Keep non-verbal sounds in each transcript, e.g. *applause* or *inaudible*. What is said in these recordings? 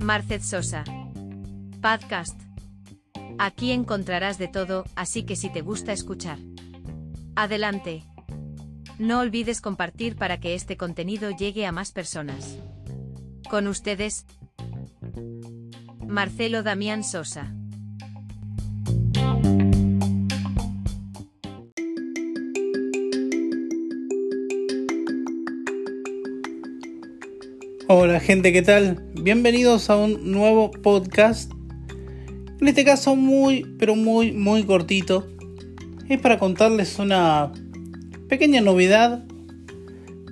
Marcet Sosa. Podcast. Aquí encontrarás de todo, así que si te gusta escuchar. Adelante. No olvides compartir para que este contenido llegue a más personas. Con ustedes, Marcelo Damián Sosa. Hola gente, ¿qué tal? Bienvenidos a un nuevo podcast. En este caso muy, pero muy, muy cortito. Es para contarles una pequeña novedad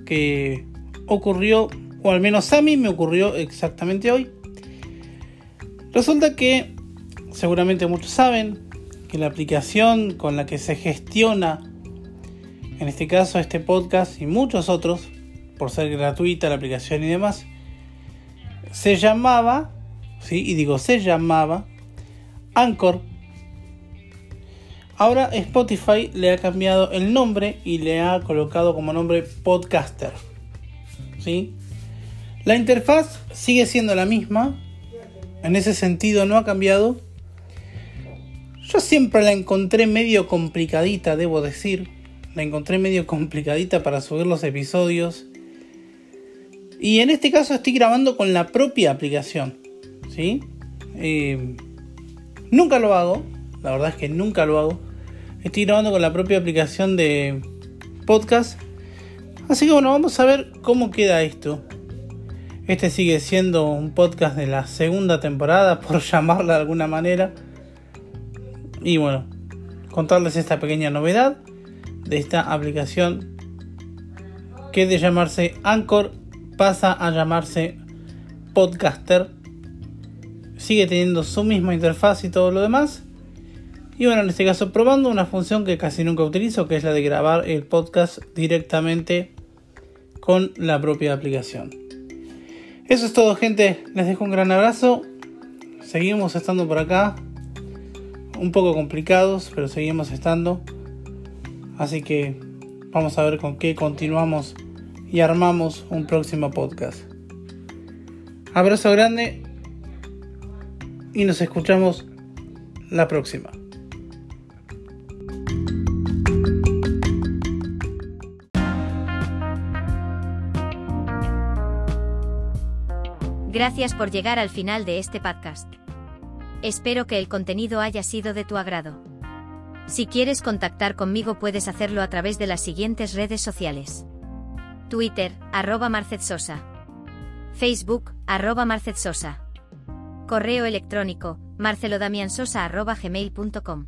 que ocurrió, o al menos a mí me ocurrió exactamente hoy. Resulta que, seguramente muchos saben, que la aplicación con la que se gestiona, en este caso este podcast y muchos otros, por ser gratuita la aplicación y demás, se llamaba, ¿sí? y digo se llamaba, Anchor. Ahora Spotify le ha cambiado el nombre y le ha colocado como nombre Podcaster. ¿sí? La interfaz sigue siendo la misma, en ese sentido no ha cambiado. Yo siempre la encontré medio complicadita, debo decir. La encontré medio complicadita para subir los episodios. Y en este caso estoy grabando con la propia aplicación. ¿sí? Eh, nunca lo hago. La verdad es que nunca lo hago. Estoy grabando con la propia aplicación de podcast. Así que bueno, vamos a ver cómo queda esto. Este sigue siendo un podcast de la segunda temporada, *laughs* por llamarla de alguna manera. Y bueno, contarles esta pequeña novedad de esta aplicación que de llamarse Anchor pasa a llamarse Podcaster. Sigue teniendo su misma interfaz y todo lo demás. Y bueno, en este caso probando una función que casi nunca utilizo, que es la de grabar el podcast directamente con la propia aplicación. Eso es todo gente, les dejo un gran abrazo. Seguimos estando por acá. Un poco complicados, pero seguimos estando. Así que vamos a ver con qué continuamos y armamos un próximo podcast. Abrazo grande y nos escuchamos la próxima. Gracias por llegar al final de este podcast. Espero que el contenido haya sido de tu agrado. Si quieres contactar conmigo puedes hacerlo a través de las siguientes redes sociales. Twitter, arroba Marcet Sosa. Facebook, arroba Marcet Sosa. Correo electrónico, marcelodamiansosa arroba gmail.com.